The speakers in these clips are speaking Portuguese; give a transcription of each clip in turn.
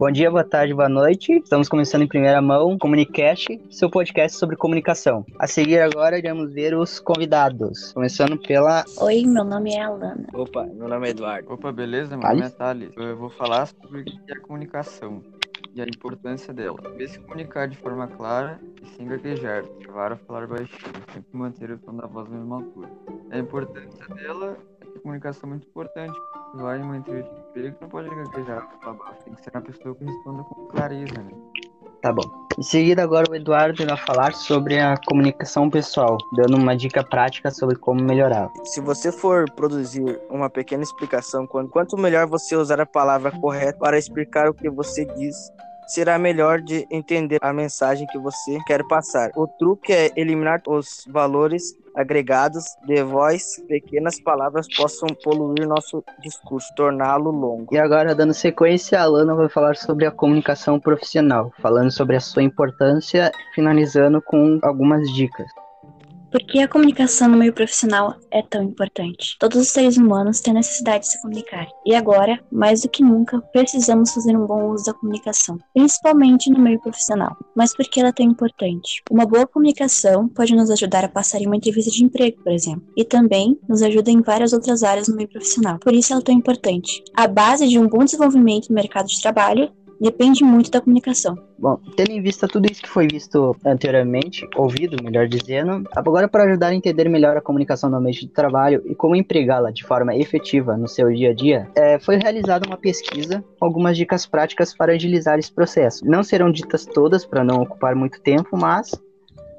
Bom dia, boa tarde, boa noite. Estamos começando em primeira mão Comunicast, seu podcast sobre comunicação. A seguir agora iremos ver os convidados, começando pela Oi, meu nome é Alana. Opa, meu nome é Eduardo. Opa, beleza? Meu Thales? nome é Thales. Eu vou falar sobre o que é a comunicação e a importância dela. Saber se comunicar de forma clara e sem gaguejar, travar ou falar baixinho, sempre manter o tom da voz na mesma altura. A importância dela a comunicação muito importante. Vai em uma entrevista de emprego, não pode gaguejar, baixo. Tem que ser uma pessoa que responda com clareza, né? Tá bom. Em seguida, agora o Eduardo irá falar sobre a comunicação pessoal, dando uma dica prática sobre como melhorar. Se você for produzir uma pequena explicação, quan- quanto melhor você usar a palavra correta para explicar o que você diz, será melhor de entender a mensagem que você quer passar. O truque é eliminar os valores agregados de voz, pequenas palavras possam poluir nosso discurso, torná-lo longo. E agora, dando sequência, a Alana vai falar sobre a comunicação profissional, falando sobre a sua importância, finalizando com algumas dicas. Por que a comunicação no meio profissional é tão importante? Todos os seres humanos têm necessidade de se comunicar. E agora, mais do que nunca, precisamos fazer um bom uso da comunicação, principalmente no meio profissional. Mas por que ela é tão importante? Uma boa comunicação pode nos ajudar a passar em uma entrevista de emprego, por exemplo, e também nos ajuda em várias outras áreas no meio profissional. Por isso ela é tão importante. A base de um bom desenvolvimento no mercado de trabalho depende muito da comunicação. Bom, tendo em vista tudo isso que foi visto anteriormente, ouvido, melhor dizendo, agora para ajudar a entender melhor a comunicação no ambiente de trabalho e como empregá-la de forma efetiva no seu dia a dia, é, foi realizada uma pesquisa com algumas dicas práticas para agilizar esse processo. Não serão ditas todas para não ocupar muito tempo, mas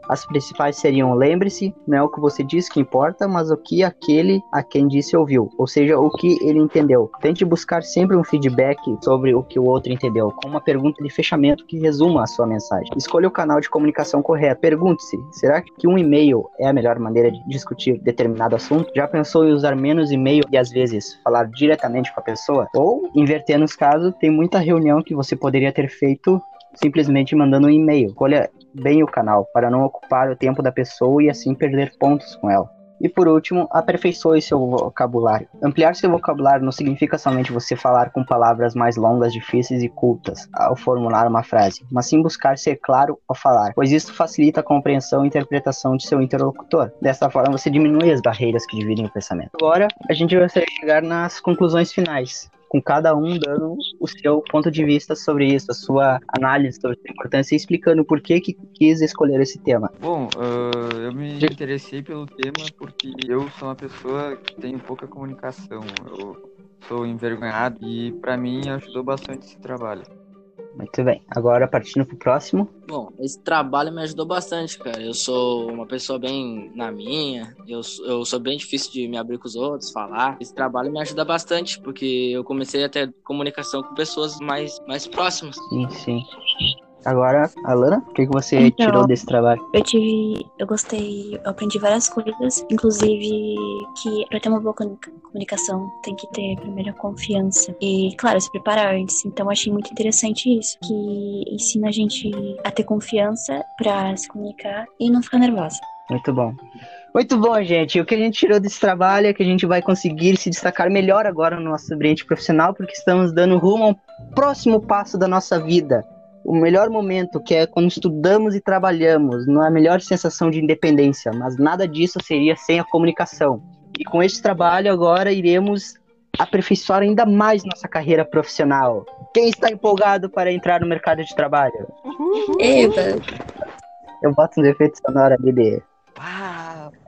as principais seriam: lembre-se, não é o que você diz que importa, mas o que aquele a quem disse ouviu, ou seja, o que ele entendeu. Tente buscar sempre um feedback sobre o que o outro entendeu, com uma pergunta de fechamento que resuma a sua mensagem. Escolha o canal de comunicação correto. Pergunte-se: será que um e-mail é a melhor maneira de discutir determinado assunto? Já pensou em usar menos e-mail e às vezes falar diretamente com a pessoa? Ou, invertendo os casos, tem muita reunião que você poderia ter feito simplesmente mandando um e-mail. Escolha bem o canal para não ocupar o tempo da pessoa e assim perder pontos com ela. E por último, aperfeiçoe seu vocabulário. Ampliar seu vocabulário não significa somente você falar com palavras mais longas, difíceis e cultas ao formular uma frase, mas sim buscar ser claro ao falar, pois isso facilita a compreensão e interpretação de seu interlocutor. Dessa forma, você diminui as barreiras que dividem o pensamento. Agora, a gente vai chegar nas conclusões finais com cada um dando o seu ponto de vista sobre isso, a sua análise sobre a importância e explicando por que, que quis escolher esse tema. Bom, ah, eu me interessei pelo tema porque eu sou uma pessoa que tem pouca comunicação. Eu sou envergonhado e para mim ajudou bastante esse trabalho. Muito bem. Agora, partindo pro próximo. Bom, esse trabalho me ajudou bastante, cara. Eu sou uma pessoa bem na minha, eu, sou- eu sou bem difícil de me abrir com os outros, falar. Esse trabalho me ajuda bastante, porque eu comecei a ter comunicação com pessoas mais, mais próximas. Sim, sim. Agora, Alana, o que, que você Então, tirou desse trabalho? Eu tive, eu gostei, eu aprendi várias coisas, inclusive que para ter uma boa comuni- comunicação tem que ter primeiro a confiança e, claro, se preparar antes. Então eu achei muito interessante isso, que ensina a gente a ter confiança para se comunicar e não ficar nervosa. Muito bom. Muito bom, gente. O que a gente tirou desse trabalho é que a gente vai conseguir se destacar melhor agora no nosso ambiente profissional, porque estamos dando rumo ao próximo passo da nossa vida. O melhor momento, que é quando estudamos e trabalhamos, não é a melhor sensação de independência, mas nada disso seria sem a comunicação. E com esse trabalho agora iremos aperfeiçoar ainda mais nossa carreira profissional. Quem está empolgado para entrar no mercado de trabalho? Eba! Eu boto um efeito sonoro ali de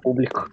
público.